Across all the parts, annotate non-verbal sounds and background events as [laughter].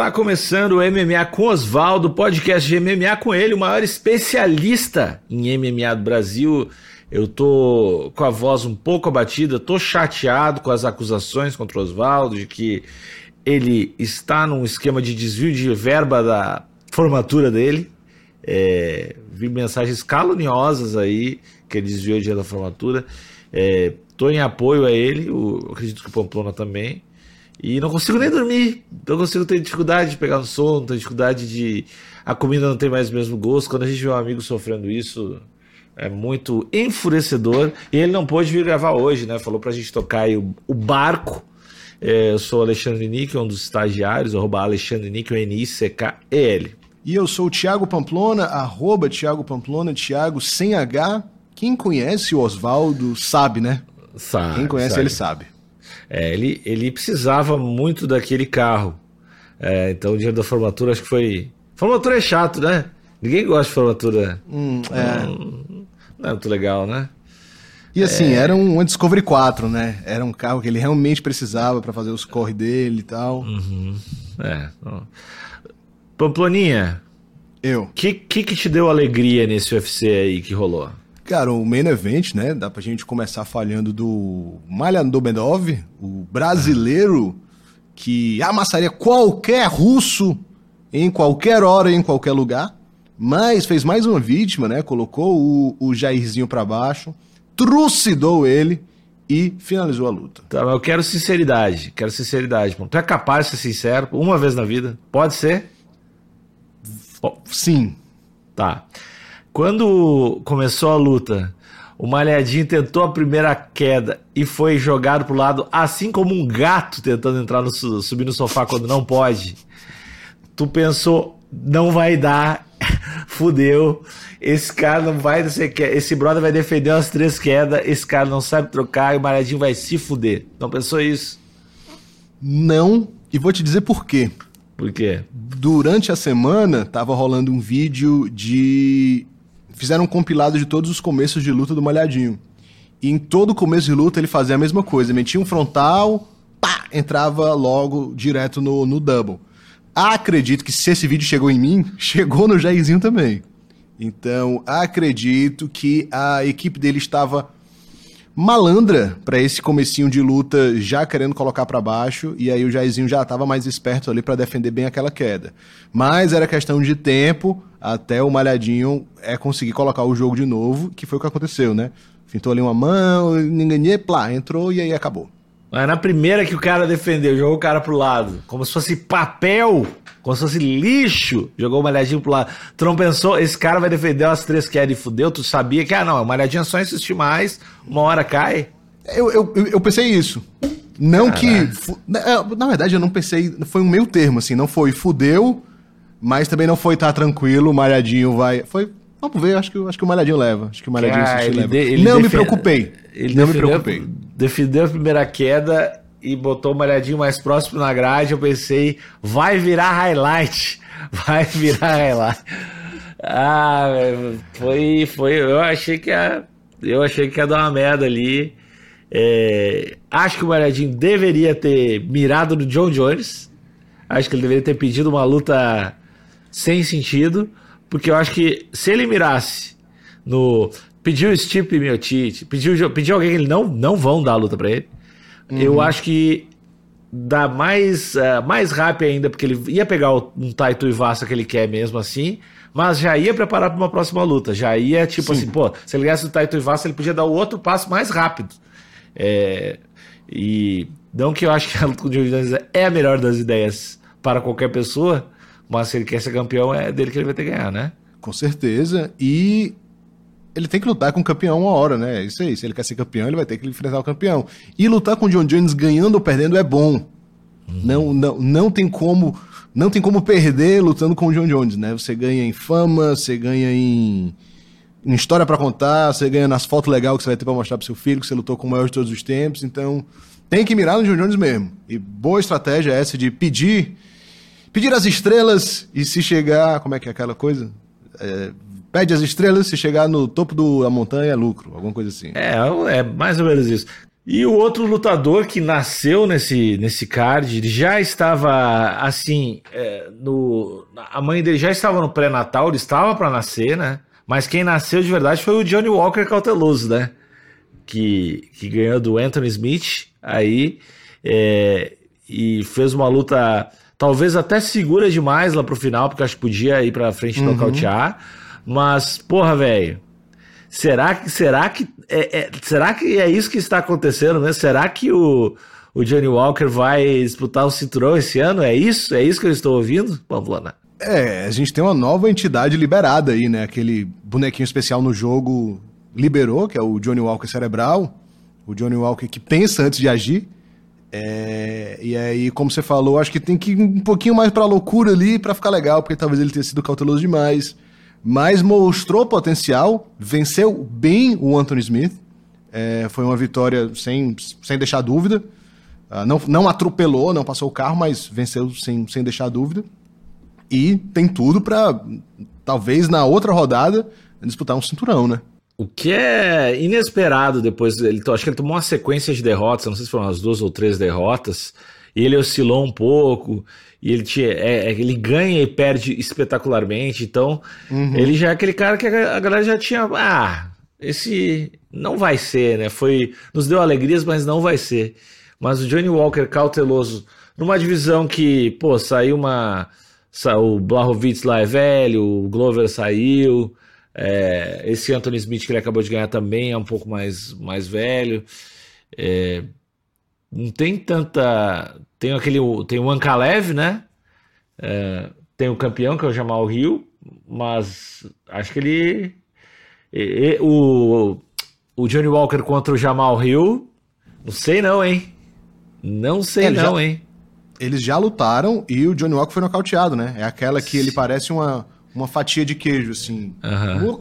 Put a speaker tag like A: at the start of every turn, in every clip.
A: Está começando o MMA com Oswaldo, podcast de MMA com ele, o maior especialista em MMA do Brasil. Eu tô com a voz um pouco abatida, tô chateado com as acusações contra o Oswaldo de que ele está num esquema de desvio de verba da formatura dele. É, vi mensagens caluniosas aí que ele desviou o dia da formatura. É, tô em apoio a ele, o, acredito que o Pamplona também. E não consigo nem dormir. Não consigo ter dificuldade de pegar no sono, ter dificuldade de. A comida não tem mais o mesmo gosto. Quando a gente vê um amigo sofrendo isso, é muito enfurecedor. E ele não pôde vir gravar hoje, né? Falou pra gente tocar aí o, o barco. É, eu sou Alexandre Níquel, um dos estagiários, arroba Alexandre Níquel, N-I-C-K-E-L.
B: E eu sou o Thiago Pamplona, arroba Thiago Pamplona, Thiago sem H. Quem conhece o Oswaldo sabe, né?
A: Sabe.
B: Quem conhece
A: sabe.
B: ele sabe.
A: É, ele, ele precisava muito daquele carro. É, então o dia da formatura acho que foi. Formatura é chato, né? Ninguém gosta de formatura.
B: Hum, é.
A: Não, não é muito legal, né?
B: E assim, era um Discovery 4, né? Era um carro que ele realmente precisava para fazer os corre dele e tal.
A: Uhum. É. Pamploninha,
B: Eu.
A: o que, que que te deu alegria nesse UFC aí que rolou?
B: Cara, o main event, né? Dá pra gente começar falhando do Malha Dobedov, o brasileiro que amassaria qualquer russo em qualquer hora, em qualquer lugar. Mas fez mais uma vítima, né? Colocou o, o Jairzinho pra baixo, trucidou ele e finalizou a luta.
A: Tá, mas eu quero sinceridade. Quero sinceridade. pô. Tu é capaz de ser sincero uma vez na vida? Pode ser?
B: Sim.
A: Tá. Quando começou a luta, o Malhadinho tentou a primeira queda e foi jogado pro lado, assim como um gato tentando entrar no, su- subir no sofá quando não pode. Tu pensou, não vai dar, [laughs] fudeu. Esse cara não vai, que, esse brother vai defender umas três quedas, esse cara não sabe trocar e o Malhadinho vai se fuder. Não pensou isso?
B: Não. E vou te dizer por quê.
A: Por quê?
B: Durante a semana, tava rolando um vídeo de. Fizeram um compilado de todos os começos de luta do Malhadinho. E em todo começo de luta ele fazia a mesma coisa. Metia um frontal, pá, entrava logo direto no, no double. Acredito que se esse vídeo chegou em mim, [laughs] chegou no Jairzinho também. Então, acredito que a equipe dele estava malandra pra esse comecinho de luta, já querendo colocar pra baixo, e aí o Jairzinho já tava mais esperto ali pra defender bem aquela queda. Mas era questão de tempo até o Malhadinho é conseguir colocar o jogo de novo, que foi o que aconteceu, né? Fintou ali uma mão, ninguém, plá, entrou e aí acabou.
A: Mas na primeira que o cara defendeu, jogou o cara pro lado, como se fosse papel, como se fosse lixo, jogou o malhadinho pro lado. Tu não pensou, esse cara vai defender umas três quedas e fudeu? Tu sabia que, ah, não, o malhadinho é só insistir mais, uma hora cai.
B: Eu, eu, eu- pensei isso. Não que. fu- Na, na verdade, eu não pensei. Foi um meio termo, assim. Não foi fudeu, mas também não foi tá tranquilo, o Malhadinho vai. Foi. Vamos ver, acho que, acho que o Malhadinho leva. Acho que o Malhadinho insistiu,
A: ele
B: leva.
A: de- ele
B: não me preocupei.
A: Ele
B: não me preocupei.
A: defendeu a primeira queda e botou o malhadinho mais próximo na grade. Eu pensei, vai virar highlight. [laughs] Vai virar highlight. Ah, foi, foi. Eu achei que ia, eu achei que ia dar uma merda ali. É, acho que o malhadinho deveria ter mirado no John Jones. Acho que ele deveria ter pedido uma luta sem sentido, porque eu acho que se ele mirasse no. Pediu o Stipe Miocic, pediu, pediu alguém que ele não, não vão dar a luta pra ele. Eu acho que dá mais, eh, mais rápido ainda, porque ele ia pegar o- um Taito Ivasa que ele quer mesmo assim, mas já ia preparar pra uma próxima luta. Já ia, tipo assim, pô, se ele ganhasse o Taito Ivasa, ele podia dar o outro passo mais rápido. É, e não que eu acho que a luta com o John Jones é a melhor das ideias para qualquer pessoa, mas se ele quer ser campeão, é dele que ele vai ter que ganhar, né?
B: Com certeza. E ele tem que lutar com o campeão uma hora, né? Isso aí. Se ele quer ser campeão, ele vai ter que enfrentar o campeão. E lutar com o John Jones ganhando ou perdendo é bom. Não, não, não tem como. Não tem como perder lutando com o John Jones, né? Você ganha em fama, você ganha em, em história pra contar, você ganha nas fotos legais que você vai ter pra mostrar pro seu filho que você lutou com o maior de todos os tempos. Então, tem que mirar no John Jones mesmo. E boa estratégia essa de pedir pedir as estrelas e se chegar, como é que é aquela coisa? É, pede as estrelas, se chegar no topo da montanha é lucro, alguma coisa assim.
A: É, é mais ou menos isso. E o outro lutador que nasceu nesse, nesse card, ele já estava assim, é, no, a mãe dele já estava no pré-natal, ele estava para nascer, né? Mas quem nasceu de verdade foi o Johnny Walker cauteloso, né? Que, que ganhou do Anthony Smith aí é, e fez uma luta talvez até segura demais lá pro final, porque acho que podia ir pra frente e uhum. nocautear. Mas, porra, velho, será que, será que é, é, será que é isso que está acontecendo, né? Será que o, o Johnny Walker vai disputar o cinturão esse ano? É isso? É isso que eu estou ouvindo, Pamplona?
B: É, a gente tem uma nova entidade liberada aí, né? Aquele bonequinho especial no jogo liberou, que é o Johnny Walker cerebral. O Johnny Walker que pensa antes de agir. É, e aí, como você falou, acho que tem que ir um pouquinho mais pra loucura ali para ficar legal, porque talvez ele tenha sido cauteloso demais. Mas mostrou potencial, venceu bem o Anthony Smith. É, foi uma vitória sem, sem deixar dúvida. Uh, não, não atropelou, não passou o carro, mas venceu sem, sem deixar dúvida. E tem tudo para talvez na outra rodada disputar um cinturão, né?
A: O que é inesperado depois, ele, acho que ele tomou uma sequência de derrotas, não sei se foram umas duas ou três derrotas, e ele oscilou um pouco, e ele, tinha, é, é ele ganha e perde espetacularmente, então uhum. ele já é aquele cara que a galera já tinha, ah, esse não vai ser, né? Foi, nos deu alegrias, mas não vai ser. Mas o Johnny Walker cauteloso, numa divisão que, pô, saiu uma o Blahovic lá é velho, o Glover saiu, é, esse Anthony Smith que ele acabou de ganhar também é um pouco mais, mais velho. É, não tem tanta. Tem aquele. Tem o Ankalev, né? É, tem o campeão, que é o Jamal Hill, mas acho que ele. E, e, o, o Johnny Walker contra o Jamal Hill, não sei não, hein? Não sei ele não, já, hein?
B: Eles já lutaram e o Johnny Walker foi nocauteado, né? É aquela que ele parece uma, uma fatia de queijo, assim.
A: Uhum.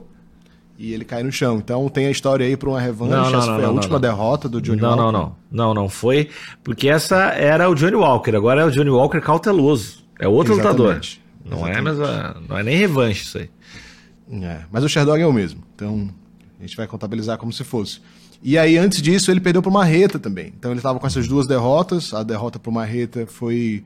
B: E ele cai no chão. Então tem a história aí para uma revanche. Não,
A: não, essa
B: não,
A: foi a
B: última derrota do Johnny
A: não,
B: Walker.
A: Não, não, não. Não, foi. Porque essa era o Johnny Walker. Agora é o Johnny Walker cauteloso. É outro Exatamente. lutador. Não é, mas não é nem revanche isso aí.
B: É, mas o Sherdog é o mesmo. Então a gente vai contabilizar como se fosse. E aí, antes disso, ele perdeu pro Marreta também. Então ele estava com essas duas derrotas. A derrota pro Marreta foi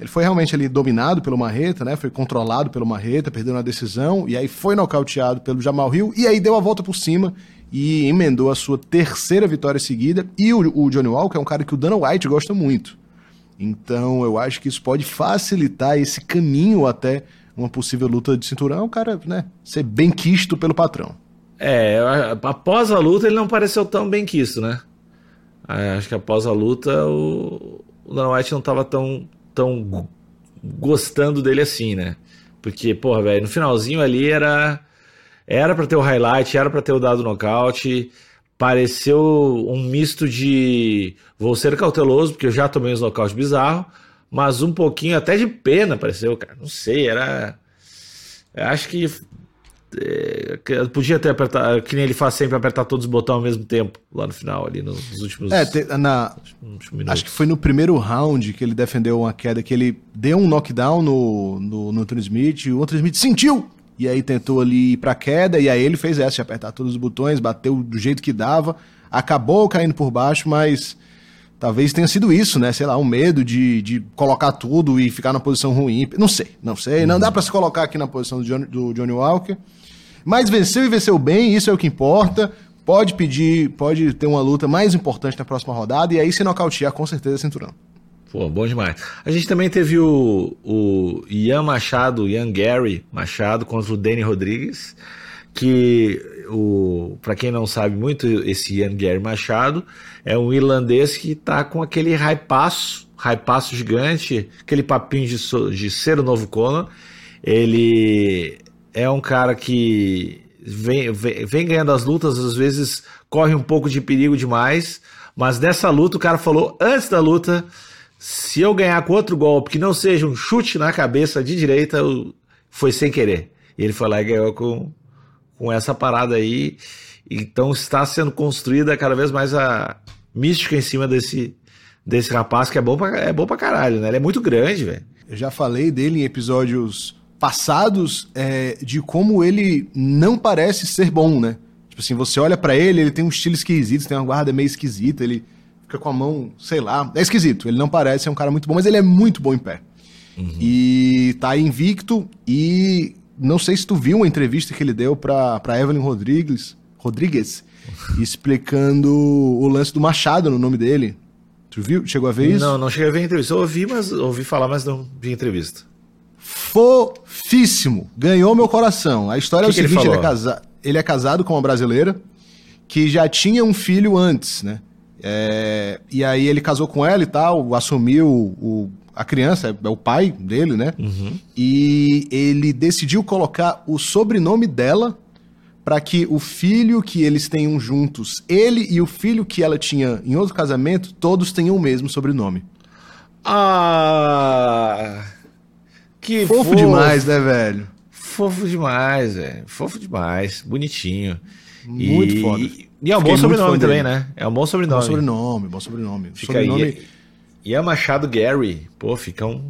B: ele foi realmente ali dominado pelo Marreta, né? Foi controlado pelo Marreta, perdeu na decisão, e aí foi nocauteado pelo Jamal Hill, e aí deu a volta por cima e emendou a sua terceira vitória seguida. E o, o Johnny Walker é um cara que o Dana White gosta muito. Então eu acho que isso pode facilitar esse caminho até uma possível luta de cinturão, o cara, né, ser bem quisto pelo patrão.
A: É, após a luta ele não pareceu tão bem quisto, né? É, acho que após a luta o, o Dana White não estava tão tão gostando dele assim, né? Porque, porra, velho, no finalzinho ali era era para ter o highlight, era para ter o dado nocaute. Pareceu um misto de vou ser cauteloso, porque eu já tomei uns nocaute bizarro, mas um pouquinho até de pena pareceu, cara. Não sei, era acho que podia ter apertado, que nem ele faz sempre, apertar todos os botões ao mesmo tempo, lá no final, ali nos últimos.
B: É, te, na, acho que foi no primeiro round que ele defendeu uma queda, que ele deu um knockdown no, no, no Anthony Smith, e o Anthony Smith sentiu! E aí tentou ali ir pra queda, e aí ele fez essa, de apertar todos os botões, bateu do jeito que dava, acabou caindo por baixo, mas talvez tenha sido isso, né? Sei lá, um medo de, de colocar tudo e ficar na posição ruim. Não sei, não sei. Não dá para se colocar aqui na posição do Johnny, do Johnny Walker. Mas venceu e venceu bem, isso é o que importa. Pode pedir, pode ter uma luta mais importante na próxima rodada e aí se nocautear com certeza cinturão.
A: Pô, bom demais. A gente também teve o, o Ian Machado, Ian Gary Machado contra o Danny Rodrigues, que o para quem não sabe muito, esse Ian Gary Machado é um irlandês que tá com aquele raipaço, raipaço gigante, aquele papinho de, de ser o novo Conor. Ele é um cara que vem, vem, vem, ganhando as lutas, às vezes corre um pouco de perigo demais, mas nessa luta o cara falou antes da luta: se eu ganhar com outro golpe que não seja um chute na cabeça de direita, foi sem querer. Ele foi lá e ganhou com, com essa parada aí. Então está sendo construída cada vez mais a mística em cima desse, desse rapaz que é bom pra, é bom pra caralho, né? Ele é muito grande, velho.
B: Eu já falei dele em episódios passados é, de como ele não parece ser bom, né? Tipo assim, você olha para ele, ele tem um estilo esquisito, tem uma guarda meio esquisita, ele fica com a mão, sei lá. É esquisito, ele não parece ser um cara muito bom, mas ele é muito bom em pé. Uhum. E tá invicto e não sei se tu viu uma entrevista que ele deu pra, pra Evelyn Rodrigues, Rodrigues [laughs] explicando o lance do Machado no nome dele. Tu viu? Chegou a ver isso?
A: Não, não cheguei a ver a entrevista. Eu ouvi, mas ouvi falar, mas não vi entrevista.
B: Fofíssimo. Ganhou meu coração. A história que é o seguinte: ele, ele, é casa... ele é casado com uma brasileira que já tinha um filho antes, né? É... E aí ele casou com ela e tal, assumiu o, a criança, é, é o pai dele, né? Uhum. E ele decidiu colocar o sobrenome dela para que o filho que eles tenham juntos, ele e o filho que ela tinha em outro casamento, todos tenham o mesmo sobrenome.
A: Ah!
B: Que fofo, fofo demais, né, velho?
A: Fofo demais, velho. Fofo demais. Bonitinho.
B: Muito
A: e...
B: foda.
A: E é um bom sobrenome também, né? É um bom sobrenome.
B: Bom sobrenome, bom sobrenome.
A: Fica
B: sobrenome...
A: aí. E é Machado Gary. Pô, fica um.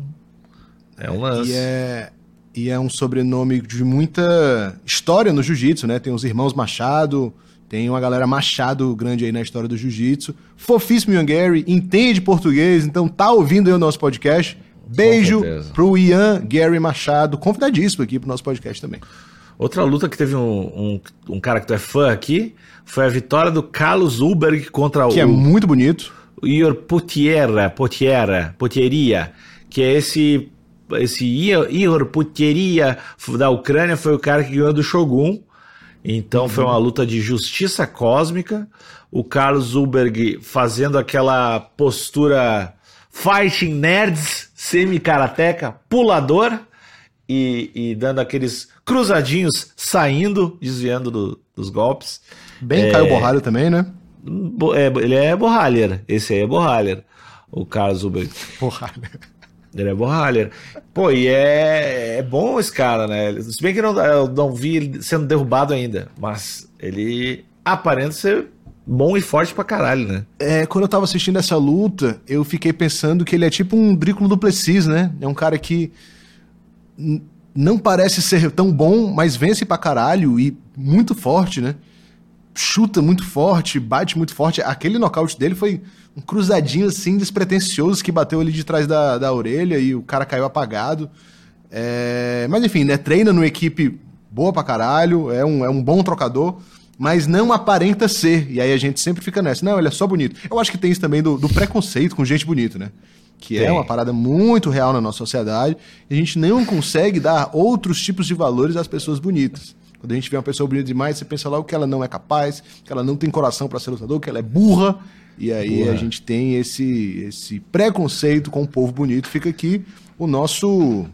A: É um lance.
B: E é, e é um sobrenome de muita história no jiu-jitsu, né? Tem os irmãos Machado, tem uma galera Machado grande aí na história do jiu-jitsu. Fofíssimo Ian Gary, entende português, então tá ouvindo aí o nosso podcast. Beijo pro Ian Gary Machado, convidadíssimo aqui pro nosso podcast também.
A: Outra luta que teve um, um, um cara que tu é fã aqui foi a vitória do Carlos Ulberg contra
B: que o. Que é muito bonito.
A: Ior Putiera, Putiera, Putieria, que é esse esse Ihor Putieria da Ucrânia foi o cara que ganhou do Shogun. Então uhum. foi uma luta de justiça cósmica. O Carlos Zulberg fazendo aquela postura fighting nerds, semi-karateca, pulador e, e, dando aqueles cruzadinhos, saindo, desviando do, dos golpes.
B: Bem é... Caio Borralho também, né?
A: É, ele é Borralher. Esse aí é Borralher. O Carlos Zuber.
B: Borralher.
A: Ele é Borralher. Pô, e é, é bom esse cara, né? Se bem que não, eu não vi ele sendo derrubado ainda, mas ele aparenta ser bom e forte pra caralho, né?
B: É, quando eu tava assistindo essa luta, eu fiquei pensando que ele é tipo um Drículo Duplessis, né? É um cara que não parece ser tão bom, mas vence pra caralho e muito forte, né? Chuta muito forte, bate muito forte. Aquele nocaute dele foi um cruzadinho assim, despretensioso, que bateu ali de trás da, da orelha e o cara caiu apagado. É... Mas enfim, né? Treina numa equipe boa pra caralho, é um, é um bom trocador, mas não aparenta ser. E aí a gente sempre fica nessa. Não, ele é só bonito. Eu acho que tem isso também do, do preconceito com gente bonita, né? Que é tem. é uma parada muito real na nossa sociedade. E a gente não consegue dar outros tipos de valores às pessoas bonitas. Quando a gente vê uma pessoa bonita demais, você pensa logo que ela não é capaz, que ela não tem coração para ser lutador, que ela é burra. E aí burra. a gente tem esse, esse preconceito com o povo bonito. Fica aqui o nosso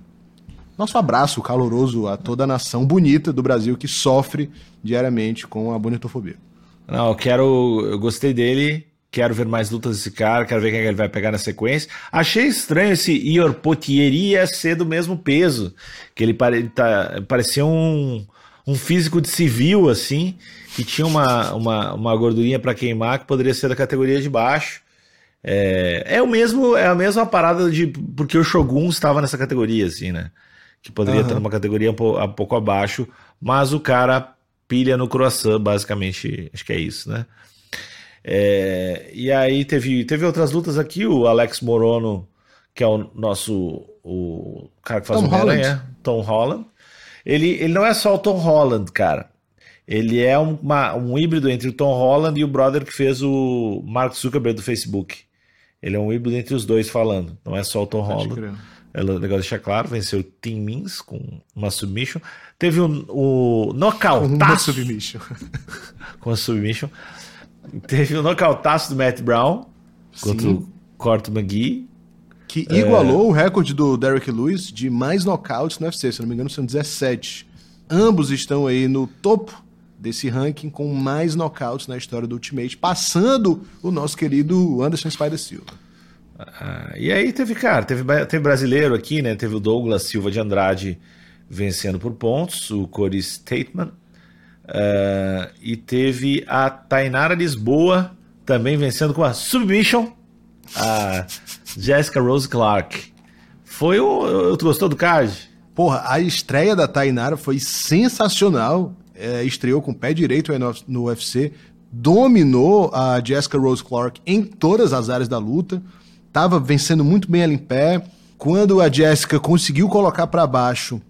B: nosso abraço caloroso a toda a nação bonita do Brasil que sofre diariamente com a bonitofobia.
A: Não, eu quero. Eu gostei dele. Quero ver mais lutas desse cara, quero ver quem é ele vai pegar na sequência. Achei estranho esse Ior Potieria ser do mesmo peso. Que ele pare, tá, parecia um, um físico de civil, assim, que tinha uma, uma, uma gordurinha para queimar, que poderia ser da categoria de baixo. É, é o mesmo, é a mesma parada de. Porque o Shogun estava nessa categoria, assim, né? Que poderia uhum. ter uma categoria um pouco, um pouco abaixo, mas o cara pilha no croissant, basicamente, acho que é isso, né? É, e aí teve, teve outras lutas aqui, o Alex Morono, que é o nosso o cara que faz Tom o Holland. Tom Holland. Ele, ele não é só o Tom Holland, cara. Ele é uma, um híbrido entre o Tom Holland e o brother que fez o Mark Zuckerberg do Facebook. Ele é um híbrido entre os dois falando. Não é só o Tom Holland. É legal deixar claro. Venceu o Tim Mins com uma submission. Teve o, o nocautaço. Com uma submission. [laughs] com a submission. Teve o nocautaço do Matt Brown Sim. contra o Corto McGee.
B: Que igualou é... o recorde do Derek Lewis de mais nocautes no UFC, se não me engano são 17. Ambos estão aí no topo desse ranking com mais nocautes na história do Ultimate, passando o nosso querido Anderson Spider Silva.
A: Ah, e aí teve, cara, teve, teve brasileiro aqui, né? Teve o Douglas Silva de Andrade vencendo por pontos, o Corey Stateman. Uh, e teve a Tainara Lisboa também vencendo com a submission. A Jessica Rose Clark. Foi o. Tu gostou do card?
B: Porra, a estreia da Tainara foi sensacional. é, estreou com o pé direito no UFC, dominou a Jessica Rose Clark em todas as áreas da luta, estava vencendo muito bem ela em pé. Quando a Jessica conseguiu colocar para baixo,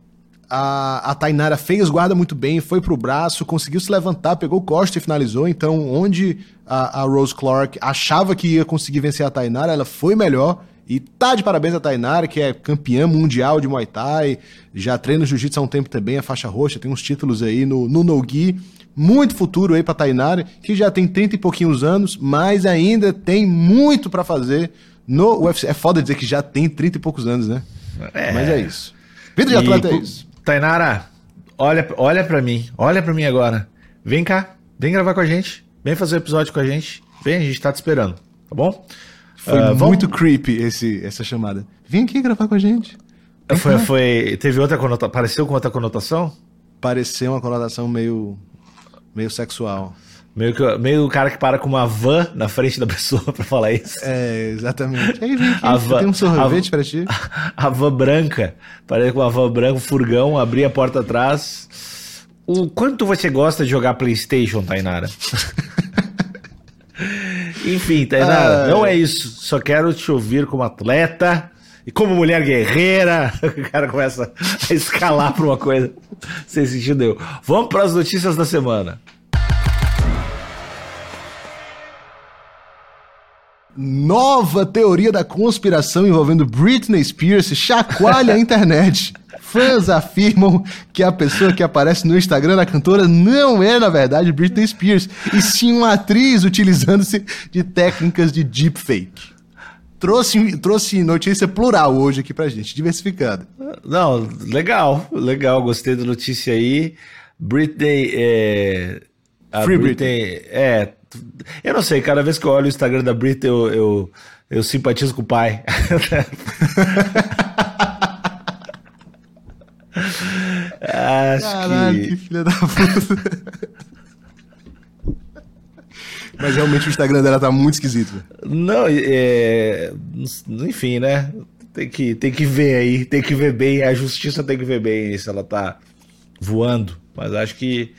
B: a, a Tainara fez guarda muito bem, foi pro braço, conseguiu se levantar, pegou o costa e finalizou. Então, onde a, a Rose Clark achava que ia conseguir vencer a Tainara, ela foi melhor. E tá de parabéns a Tainara, que é campeã mundial de Muay Thai, já treina Jiu-Jitsu há um tempo também, a faixa roxa, tem uns títulos aí no, no Nogi. Muito futuro aí pra Tainara, que já tem 30 e pouquinhos anos, mas ainda tem muito para fazer no UFC. É foda dizer que já tem 30 e poucos anos, né? É. Mas é isso.
A: Vida de atleta é isso. Tainara, olha, olha pra mim, olha pra mim agora. Vem cá, vem gravar com a gente, vem fazer o um episódio com a gente. Vem, a gente tá te esperando, tá bom?
B: Foi uh, muito vamos... creepy esse, essa chamada. Vem aqui gravar com a gente.
A: foi, foi, teve outra conotação, pareceu com outra conotação?
B: Pareceu uma conotação meio, meio sexual.
A: Meio, que, meio o cara que para com uma van na frente da pessoa [laughs] pra falar isso.
B: É, exatamente. Aí vem aqui, a van, tem um sorvete a, pra ti.
A: A, [laughs] a van branca, parece com uma van branca, um furgão, abrir a porta atrás. O quanto você gosta de jogar Playstation, Tainara? [laughs] Enfim, Tainara, ah, não é isso. Só quero te ouvir como atleta e como mulher guerreira. O cara começa a escalar pra uma coisa sem sentido Vamos para as notícias da semana.
B: Nova teoria da conspiração envolvendo Britney Spears chacoalha a internet. Fãs afirmam que a pessoa que aparece no Instagram da cantora não é, na verdade, Britney Spears, e sim uma atriz utilizando-se de técnicas de deepfake. Trouxe, trouxe notícia plural hoje aqui pra gente, diversificada.
A: Não, legal, legal, gostei da notícia aí. Britney. É,
B: Free Britney. Britney.
A: É, eu não sei, cada vez que eu olho o Instagram da Britney, eu, eu, eu simpatizo com o pai. [laughs]
B: Acho Caralho, que... que filha da puta. Mas realmente o Instagram dela tá muito esquisito.
A: Não, é... enfim, né? Tem que, tem que ver aí, tem que ver bem. A justiça tem que ver bem se ela tá voando. Mas acho que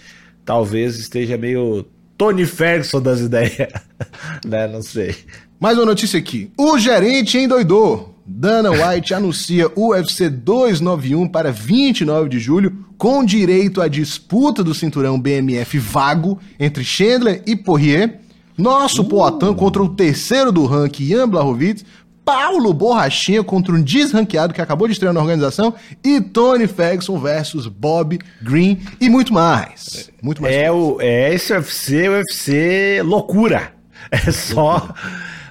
A: talvez esteja meio Tony Ferguson das ideias. [laughs] né? Não sei.
B: Mais uma notícia aqui. O gerente endoidou. Dana White anuncia UFC 291 para 29 de julho, com direito à disputa do cinturão BMF vago entre Chandler e Poirier. Nosso uh. Poatan contra o terceiro do ranking, Ian Blachowicz, Paulo Borrachinha contra um desranqueado que acabou de estrear na organização e Tony Ferguson versus Bob Green e muito mais. Muito mais.
A: É, o, é esse UFC, UFC loucura. [laughs] É só.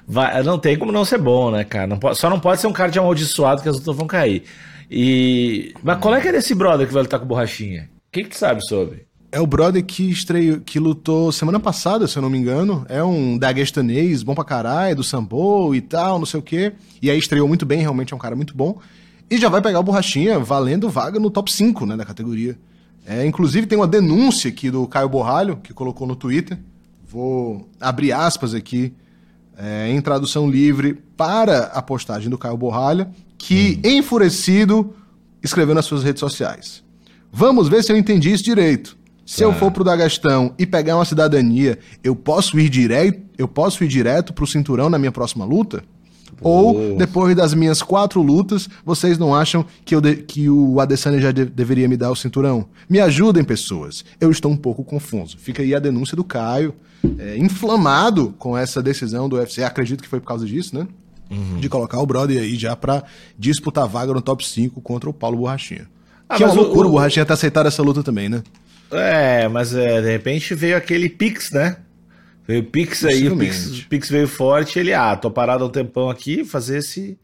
A: Vai, não tem como não ser bom, né, cara? Não pode, só não pode ser um cara de amaldiçoado que as outras vão cair. E. Mas qual é que é desse brother que vai lutar com borrachinha? O que, que tu sabe sobre?
B: É o brother que estreou, que lutou semana passada, se eu não me engano. É um daguestanês, bom pra caralho, do sambo e tal, não sei o quê. E aí estreou muito bem, realmente é um cara muito bom. E já vai pegar o Borrachinha valendo vaga no top 5, né, da categoria. É, inclusive tem uma denúncia aqui do Caio Borralho, que colocou no Twitter. Vou abrir aspas aqui, é, em tradução livre, para a postagem do Caio Borralho, que, hum. enfurecido, escreveu nas suas redes sociais. Vamos ver se eu entendi isso direito. Se eu for pro Dagestão e pegar uma cidadania, eu posso ir direto, eu posso ir direto pro cinturão na minha próxima luta? Ou, depois das minhas quatro lutas, vocês não acham que, eu de, que o Adesanya já de, deveria me dar o cinturão? Me ajudem, pessoas. Eu estou um pouco confuso. Fica aí a denúncia do Caio, é, inflamado com essa decisão do UFC. Acredito que foi por causa disso, né? Uhum. De colocar o brother aí já pra disputar vaga no top 5 contra o Paulo Borrachinha. Ah, que é uma loucura o, o Borrachinha ter aceitado essa luta também, né?
A: É, mas é, de repente veio aquele Pix, né? Veio o Pix aí, o Pix, Pix, veio forte, ele, ah, tô parado há um tempão aqui, fazer esse,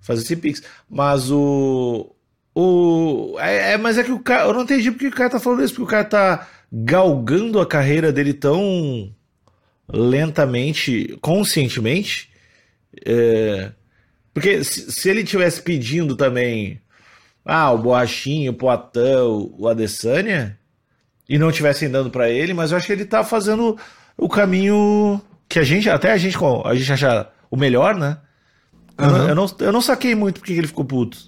A: fazer esse Pix. Mas o. o é, é, mas é que o cara. Eu não entendi porque o cara tá falando isso, porque o cara tá galgando a carreira dele tão lentamente, conscientemente. É, porque se, se ele tivesse pedindo também. Ah, o Boachinho, o Poatão, o Adesanya e não estivessem dando para ele, mas eu acho que ele tá fazendo o caminho que a gente, até a gente, a gente acha o melhor, né? Uhum. Eu, não, eu, não, eu não saquei muito porque ele ficou puto.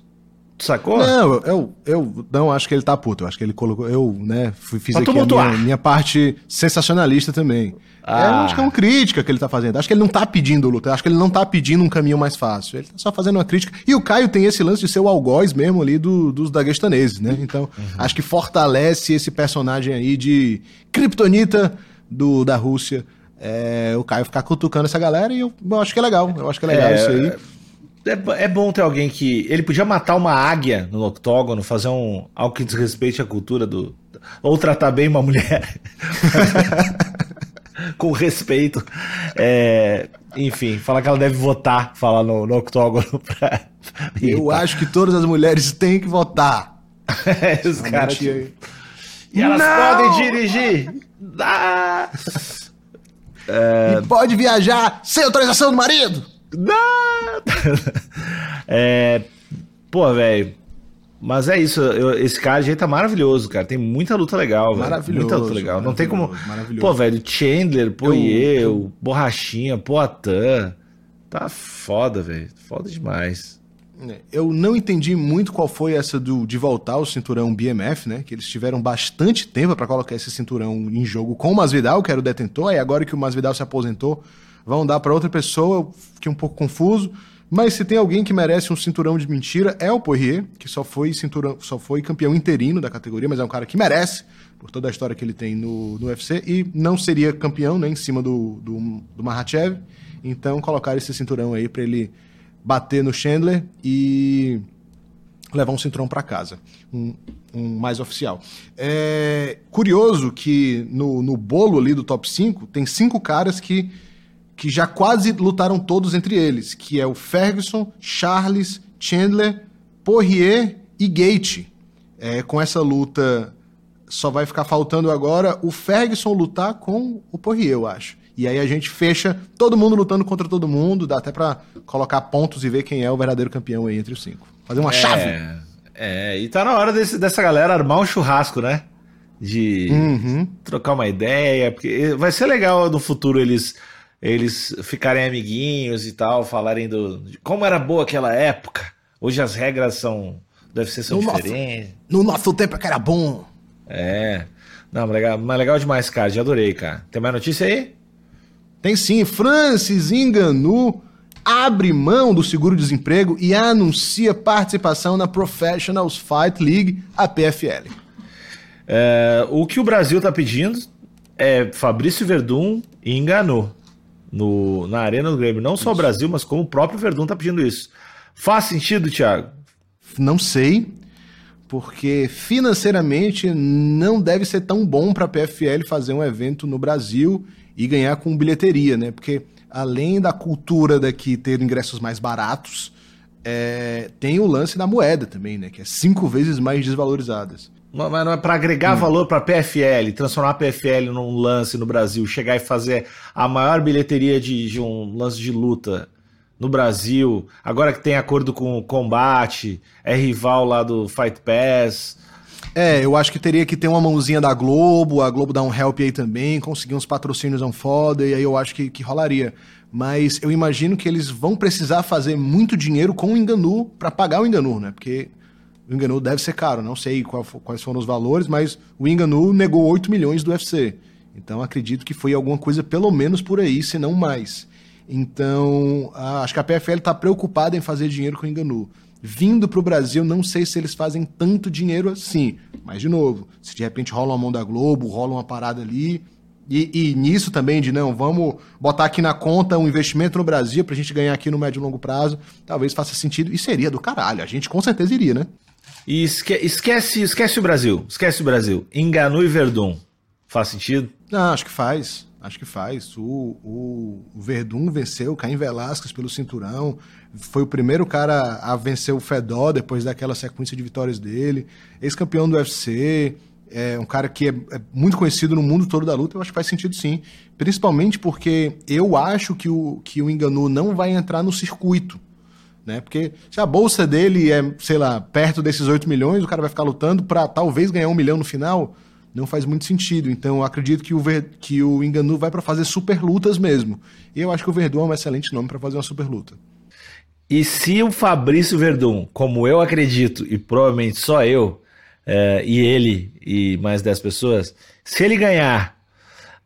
A: Sacou?
B: Não, eu, eu não acho que ele tá puto. Eu acho que ele colocou. Eu, né, fiz
A: Pra
B: aqui a minha, minha parte sensacionalista também.
A: Ah.
B: É, eu acho que é uma crítica que ele tá fazendo. Acho que ele não tá pedindo luta. Acho que ele não tá pedindo um caminho mais fácil. Ele tá só fazendo uma crítica. E o Caio tem esse lance de ser o algoz mesmo ali do- dos daguestaneses, né? Então, acho que fortalece esse personagem aí de Kryptonita do, da Rússia. É, o Caio ficar cutucando essa galera e eu, eu acho que é legal. Eu acho que é legal
A: É,
B: isso aí.
A: É, é bom ter alguém que. Ele podia matar uma águia no octógono, fazer um algo que desrespeite a cultura do. Ou tratar bem uma mulher. [laughs] Com respeito. É, enfim, falar que ela deve votar, falar no, no octógono [laughs] pra.
B: Eu acho que todas as mulheres têm que votar. [laughs]
A: É, os caras.
B: Aí.
A: E elas
B: Não!
A: podem dirigir! Ah!
B: E pode viajar sem autorização do marido.
A: Não! [laughs] é, pô, velho. Mas é isso, eu- esse cara aí tá maravilhoso, cara. Tem muita luta legal, velho.
B: Maravilhoso,
A: Muita luta legal. Não tem como. Pô, velho, Chandler, Poirier,
B: Eu-
A: o Borrachinha, Poatan. Tá foda, velho. Foda demais.
B: Eu não entendi muito qual foi essa do, de voltar o cinturão BMF, né? Que eles tiveram bastante tempo para colocar esse cinturão em jogo com o Masvidal, que era o detentor, e agora que o Masvidal se aposentou, vão dar para outra pessoa. Eu fiquei um pouco confuso. Mas se tem alguém que merece um cinturão de mentira, é o Poirier, que só foi cinturão, só foi campeão interino da categoria, mas é um cara que merece, por toda a história que ele tem no, no UFC, e não seria campeão, né, em cima do, do, do Makhachev. Então colocar esse cinturão aí para ele bater no Chandler e levar um cinturão para casa, um, um mais oficial. É curioso que no, no bolo ali do top 5 tem cinco caras que, que já quase lutaram todos entre eles, que é o Ferguson, Charles, Chandler, Poirier e Gate. É, com essa luta só vai ficar faltando agora o Ferguson lutar com o Poirier, eu acho. E aí a gente fecha todo mundo lutando contra todo mundo, dá até pra colocar pontos e ver quem é o verdadeiro campeão aí entre os cinco. Fazer uma chave.
A: É, é, e tá na hora desse- dessa galera armar um churrasco, né? De
B: Uhum.
A: trocar uma ideia, porque vai ser legal no futuro eles eles ficarem amiguinhos e tal, falarem do de como era boa aquela época. Hoje as regras são deve ser são
B: No nosso-
A: diferentes.
B: No nosso tempo é que era bom.
A: É. Não, mas legal, mas legal demais, cara. Já adorei, cara. Tem mais notícia aí?
B: Tem sim, Francis Enganu abre mão do seguro-desemprego e anuncia participação na Professionals Fight League, a PFL.
A: É, o que o Brasil tá pedindo é Fabrício Verdun e enganou no, na Arena do Grêmio. Não só o Brasil, mas como o próprio Verdun tá pedindo isso. Faz sentido, Thiago?
B: Não sei, porque financeiramente não deve ser tão bom para a PFL fazer um evento no Brasil e ganhar com bilheteria, né? Porque além da cultura daqui ter ingressos mais baratos, é, tem o lance da moeda também, né? Que é cinco vezes mais desvalorizadas.
A: Mas não é para agregar
B: Hum.
A: valor para PFL, transformar a PFL num lance no Brasil, chegar e fazer a maior bilheteria de, de um lance de luta no Brasil, agora que tem acordo com o Combate, é rival lá do Fight Pass.
B: É, eu acho que teria que ter uma mãozinha da Globo, a Globo dar um help aí também, conseguir uns patrocínios um foda, e aí eu acho que, que rolaria. Mas eu imagino que eles vão precisar fazer muito dinheiro com o Enganu para pagar o Enganu, né? Porque o Enganu deve ser caro, não sei qual quais foram os valores, mas o Enganu negou 8 milhões do UFC. Então acredito que foi alguma coisa pelo menos por aí, se não mais. Então, a- acho que a PFL está preocupada em fazer dinheiro com o Enganu. Vindo para o Brasil, não sei se eles fazem tanto dinheiro assim. Mas, de novo, se de repente rola uma mão da Globo, rola uma parada ali. E, e nisso também de não, vamos botar aqui na conta um investimento no Brasil pra gente ganhar aqui no médio e longo prazo, talvez faça sentido. E seria do caralho. A gente com certeza iria, né?
A: E esque- esquece, esquece o Brasil, esquece o Brasil. Enganu e Verdun. Faz sentido?
B: Não, acho que faz. Acho que faz. O, o, Verdun venceu o Caim Velasquez pelo cinturão. Foi o primeiro cara a vencer o Fedor depois daquela sequência de vitórias dele. Ex-campeão do UFC. É um cara que é, é muito conhecido no mundo todo da luta. Eu acho que faz sentido sim. Principalmente porque eu acho que o, que o Enganu não vai entrar no circuito. Né? Porque se a bolsa dele é, sei lá, perto desses 8 milhões, o cara vai ficar lutando para talvez ganhar um milhão no final não faz muito sentido. Então eu acredito que o, Ver, que o Enganu vai para fazer super lutas mesmo. E eu acho que o Verdun é um excelente nome para fazer uma super luta.
A: E se o Fabrício Verdun, como eu acredito, e provavelmente só eu, é, e ele e mais 10 pessoas, se ele ganhar,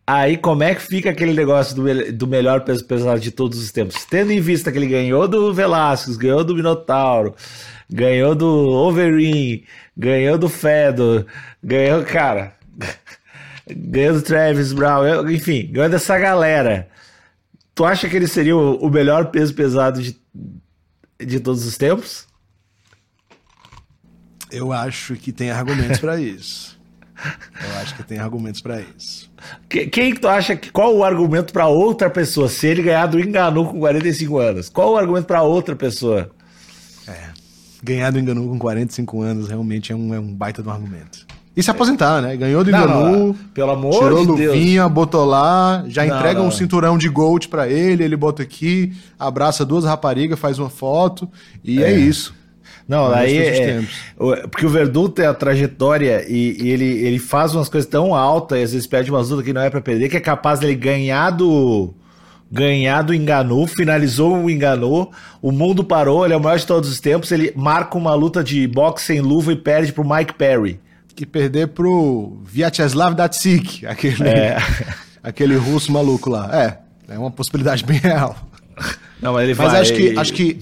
A: aí como é que fica aquele negócio do, do melhor peso pesado de todos os tempos? Tendo em vista que ele ganhou do Velasquez, ganhou do Minotauro, ganhou do Overeem, ganhou do Fedor, ganhou, cara, [laughs] ganhou do Travis Brown, enfim, ganhou dessa galera. Tu acha que ele seria o melhor peso pesado de de todos os tempos?
B: Eu acho que tem argumentos para isso. Eu acho que tem argumentos para isso.
A: Quem, tu acha que qual o argumento para outra pessoa se ele ganhar do Enganu com 45 anos? Qual o argumento para outra pessoa?
B: É, ganhar do Enganu com 45 anos realmente é um, é um baita um argumento. E se aposentar, né? Ganhou do Enganu,
A: pelo amor
B: tirou
A: de
B: luvinha,
A: Deus.
B: botou lá, já
A: Não,
B: entrega
A: não.
B: um cinturão de gold pra ele, ele bota aqui, abraça duas raparigas, faz uma foto e é, isso.
A: Não, aí é, porque o Verdun tem a trajetória e, e ele, ele faz umas coisas tão altas e às vezes perde umas lutas que não é pra perder, que é capaz dele ganhar do ganhar do Enganu, finalizou o Enganu, o mundo parou, ele é o maior de todos os tempos, ele marca uma luta de boxe sem luva e perde pro Mike Perry.
B: Que perder pro Vyacheslav Datsik, [laughs] aquele,
A: É. [laughs]
B: aquele russo maluco lá. É, é uma possibilidade bem real.
A: Não, mas ele
B: Mas
A: vai
B: acho que, acho que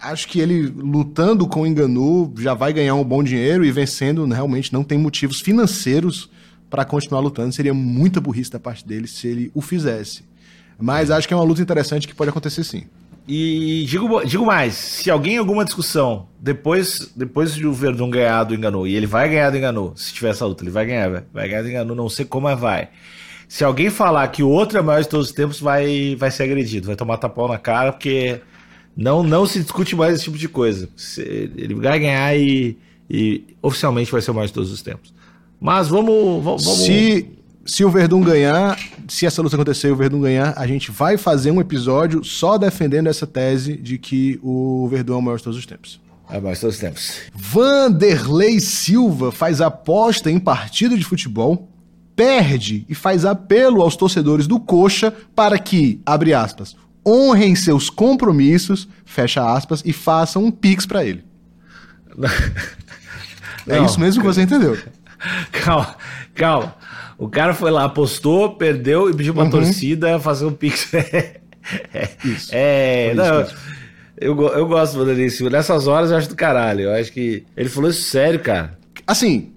B: acho que ele lutando com o Enganu já vai ganhar um bom dinheiro e vencendo realmente não tem motivos financeiros para continuar lutando. Seria muita burrice da parte dele se ele o fizesse. Mas acho que é uma luta interessante que pode acontecer sim.
A: E digo, digo mais, se alguém em alguma discussão, depois, depois de o Verdun ganhar do Enganu, e ele vai ganhar do Enganu, se tiver essa luta, ele vai ganhar, vai, ganhar do Enganu, não sei como é vai. Se alguém falar que o outro é maior de todos os tempos, vai, vai ser agredido, vai tomar tapão na cara, porque não, não se discute mais esse tipo de coisa. Ele vai ganhar e, e oficialmente vai ser o maior de todos os tempos. Mas vamos. vamos vamos-
B: Se, se o Verdun ganhar, se essa luta acontecer e o Verdun ganhar, a gente vai fazer um episódio só defendendo essa tese de que o Verdun é o maior de todos os tempos.
A: É o maior de todos os tempos.
B: Vanderlei Silva faz aposta em partido de futebol, perde e faz apelo aos torcedores do Coxa para que, abre aspas, honrem seus compromissos, fecha aspas, e façam um pix para ele. É
A: Não.
B: isso mesmo que você entendeu. [laughs]
A: Calma, calma. O cara foi lá, apostou, perdeu e pediu pra
B: Uhum.
A: torcida fazer um pix. é, [laughs]
B: Isso.
A: É, não,
B: isso
A: eu, eu gosto do Vanderlei. Nessas horas eu acho do caralho. Eu acho que. Ele falou isso sério, cara.
B: Assim,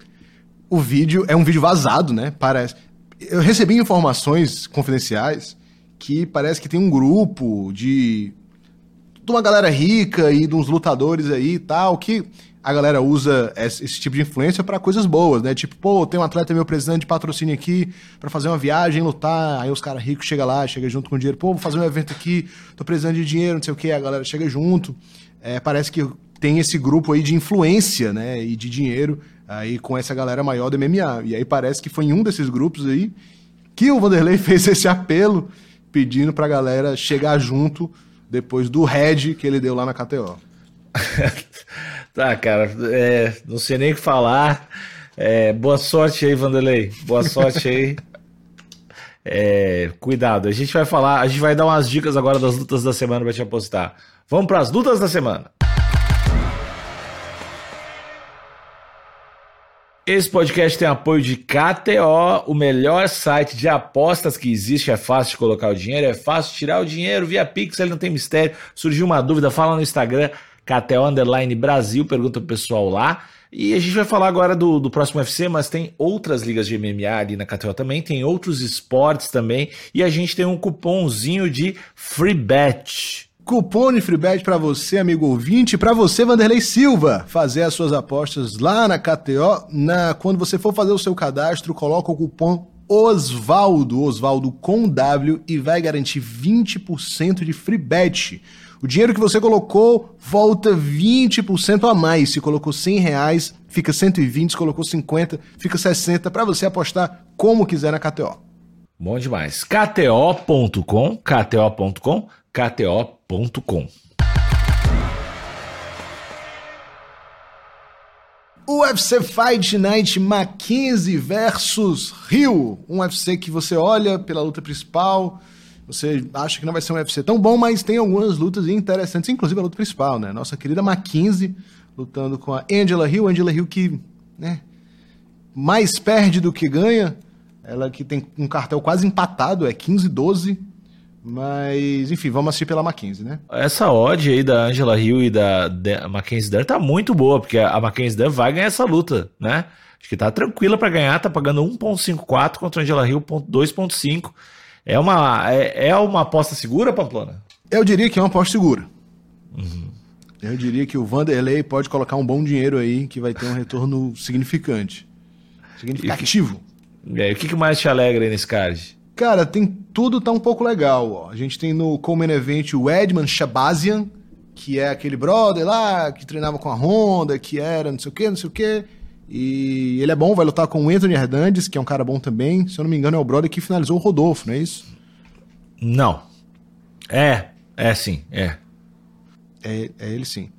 B: o vídeo é um vídeo vazado, né? Parece. Eu recebi informações confidenciais que parece que tem um grupo de de uma galera rica e de uns lutadores aí e tal, que a galera usa esse, esse tipo de influência pra coisas boas, né? Tipo, pô, tem um atleta meu precisando de patrocínio aqui pra fazer uma viagem, lutar, aí os caras ricos chegam lá, chega junto com dinheiro, pô, vou fazer um evento aqui, tô precisando de dinheiro, não sei o que, a galera chega junto. É, parece que tem esse grupo aí de influência, né, e de dinheiro aí com essa galera maior do MMA. E aí parece que foi em um desses grupos aí que o Vanderlei [laughs] fez esse apelo pedindo pra galera chegar junto depois do head que ele deu lá na KTO. [laughs]
A: Tá, cara. é, não sei nem o que falar. É, boa sorte aí, Vanderlei. Boa sorte aí. [laughs] É, cuidado. A gente vai falar, a gente vai dar umas dicas agora das lutas da semana pra te apostar. Vamos pras lutas da semana. Esse podcast tem apoio de KTO, o melhor site de apostas que existe. É fácil de colocar o dinheiro, é fácil tirar o dinheiro via Pix, ele não tem mistério. Surgiu uma dúvida, fala no Instagram, KTO Underline Brasil, pergunta pro pessoal lá. E a gente vai falar agora do, do próximo UFC, mas tem outras ligas de MMA ali na KTO também, tem outros esportes também. E a gente tem um cupomzinho de free bet.
B: Cupom de FreeBet para você, amigo ouvinte, para você, Vanderlei Silva, fazer as suas apostas lá na KTO. Na, quando você for fazer o seu cadastro, coloca o cupom Osvaldo, Osvaldo com W, e vai garantir 20% de FreeBet. O dinheiro que você colocou volta 20% a mais. Se colocou 100 reais, fica 120. Se colocou 50, fica 60 para você apostar como quiser na KTO.
A: Bom demais. KTO.com, KTO.com, KTO.com.
B: UFC Fight Night Mackenzie versus Rio. Um UFC que você olha pela luta principal Você acha que não vai ser um UFC tão bom, mas tem algumas lutas interessantes, inclusive a luta principal, né? Nossa querida Mackenzie lutando com a Angela Hill. Angela Hill que, né, mais perde do que ganha. Ela que tem um cartel quase empatado, é 15-12. Mas, enfim, vamos assistir pela Mackenzie, né?
A: Essa odd aí da Angela Hill e da, da Mackenzie Dunn tá muito boa, porque a Mackenzie Dunn vai ganhar essa luta, né? Acho que tá tranquila para ganhar, tá pagando 1.54 contra a Angela Hill 2.5. É uma, é, é, uma aposta segura, Pamplona?
B: Eu diria que é uma aposta segura. Uhum. Eu diria que o Vanderlei pode colocar um bom dinheiro aí, que vai ter um retorno [laughs] significante. Significativo.
A: E, e o que, que mais te alegra aí nesse card?
B: Cara, tem tudo tá um pouco legal. Ó. A gente tem no Common Event o Edman Shabazian, que é aquele brother lá que treinava com a Honda, que era não sei o que, não sei o que. E ele é bom, vai lutar com o Anthony Hernandes, que é um cara bom também. Se eu não me engano, é o brother que finalizou o Rodolfo, não é isso?
A: Não. É, é sim, é.
B: É, é ele sim.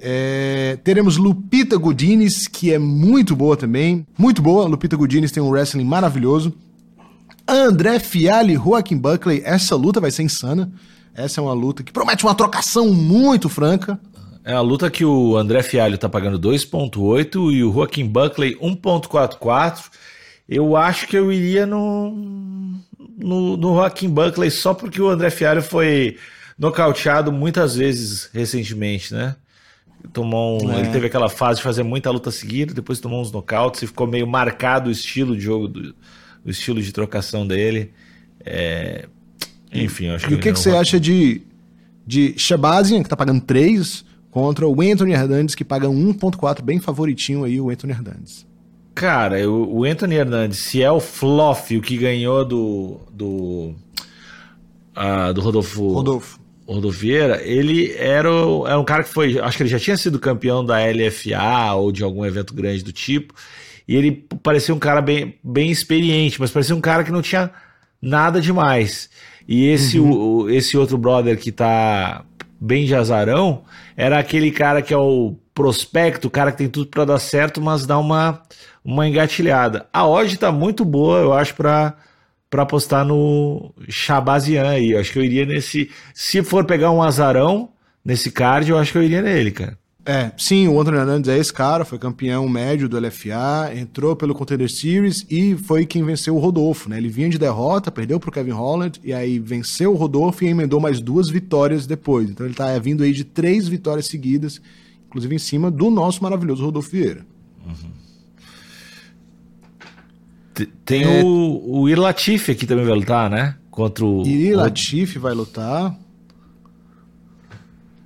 B: É, teremos Lupita Godines, que é muito boa também. Muito boa. Lupita Godines tem um wrestling maravilhoso. André Fiali, Joaquim Buckley. Essa luta vai ser insana. Essa é uma luta que promete uma trocação muito franca.
A: É a luta que o André Fialho tá pagando 2.8 e o Joaquim Buckley 1.44. Eu acho que eu iria no, no, no Joaquim Buckley só porque o André Fialho foi nocauteado muitas vezes recentemente, né? Tomou um, é. Ele teve aquela fase de fazer muita luta seguida, depois tomou uns nocautes e ficou meio marcado o estilo de jogo, do, o estilo de trocação dele. É, enfim, acho que.
B: E o que, que você acha de, de Shabazian, que tá pagando 3? contra o Anthony Hernandes, que paga 1.4, bem favoritinho aí o Anthony Hernandes.
A: Cara, o, o Anthony Hernandes, se é o Floff, o que ganhou do do, uh, do Rodolfo,
B: Rodolfo.
A: Rodolfo Vieira, ele era, era um cara que foi, acho que ele já tinha sido campeão da LFA ou de algum evento grande do tipo, e ele parecia um cara bem, bem experiente, mas parecia um cara que não tinha nada demais. E esse, uhum. o, esse outro brother que tá bem de azarão, era aquele cara que é o prospecto, o cara que tem tudo para dar certo, mas dá uma, uma engatilhada. A odd tá muito boa, eu acho, para para apostar no Shabazian aí. Eu acho que eu iria nesse. Se for pegar um azarão nesse card, eu acho que eu iria nele, cara.
B: É, sim, o Anthony Hernandes é esse cara, foi campeão médio do LFA, entrou pelo Contender Series e foi quem venceu o Rodolfo, né? Ele vinha de derrota, perdeu pro Kevin Holland e aí venceu o Rodolfo e emendou mais duas vitórias depois. Então ele tá vindo aí de três vitórias seguidas, inclusive em cima do nosso maravilhoso Rodolfo Vieira. Uhum.
A: Tem é... o, o Irlatif aqui também vai lutar, né? Contra o.
B: Irlatif vai lutar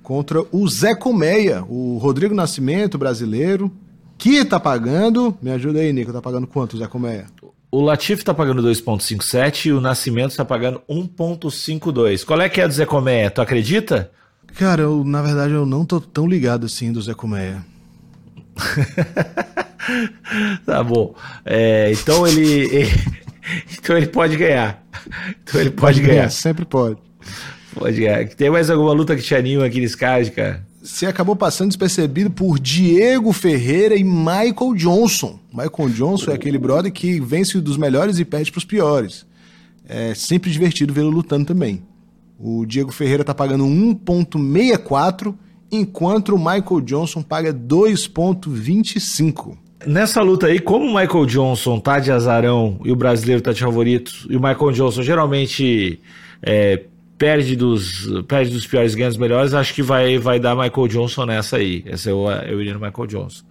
B: contra o Zé Colmeia, o Rodrigo Nascimento, brasileiro, que tá pagando. Me ajuda aí, Nico, tá pagando quanto o Zé Colmeia?
A: O Latif tá pagando 2,57 e o Nascimento tá pagando 1,52. Qual é que é do Zé Colmeia? Tu acredita?
B: Cara, eu, na verdade eu não tô tão ligado assim do Zé Colmeia. [laughs]
A: tá bom. É, então ele, [laughs] ele, então ele pode ganhar. Então ele pode, pode ganhar. ganhar.
B: Sempre pode.
A: Pode ganhar. Tem mais alguma luta que te anima aqui nesse card, cara?
B: Você acabou passando despercebido por Diego Ferreira e Michael Johnson. Michael Johnson é aquele brother que vence dos melhores e perde para os piores. É sempre divertido vê-lo lutando também. O Diego Ferreira tá pagando 1.64, enquanto o Michael Johnson paga 2.25.
A: Nessa luta aí, como o Michael Johnson tá de azarão e o brasileiro tá de favorito, e o Michael Johnson geralmente é, perde dos, perde dos piores ganha dos melhores, acho que vai, vai dar Michael Johnson nessa aí. Essa eu, eu iria no Michael Johnson.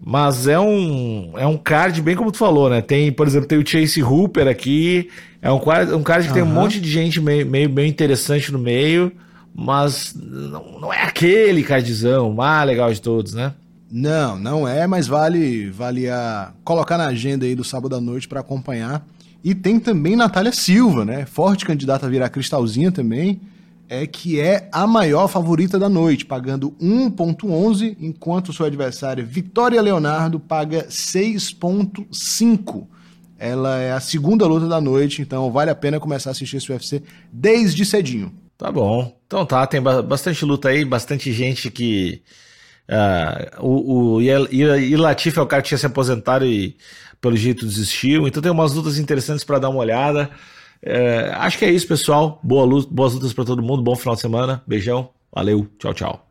A: Mas é um, é um card bem como tu falou, né? Tem, por exemplo, tem o Chase Hooper aqui. É um card, um card que uhum. tem um monte de gente meio, meio, meio interessante no meio, mas não, não é aquele cardzão mais legal de todos, né?
B: Não, não é, mas vale, vale a colocar na agenda aí do sábado à noite para acompanhar. E tem também Natália Silva, né? Forte candidata a virar cristalzinha também, é que é a maior favorita da noite, pagando 1.11, enquanto sua adversária Vitória Leonardo paga 6.5. Ela é a segunda luta da noite, então vale a pena começar a assistir esse UFC desde cedinho.
A: Tá bom. Então tá, tem bastante luta aí, bastante gente que. Uh, o, o Ilatif é o cara que tinha se aposentado e pelo jeito desistiu. Então tem umas lutas interessantes para dar uma olhada. É, acho que é isso, pessoal. Boa luta, boas lutas para todo mundo. Bom final de semana. Beijão. Valeu. Tchau, tchau.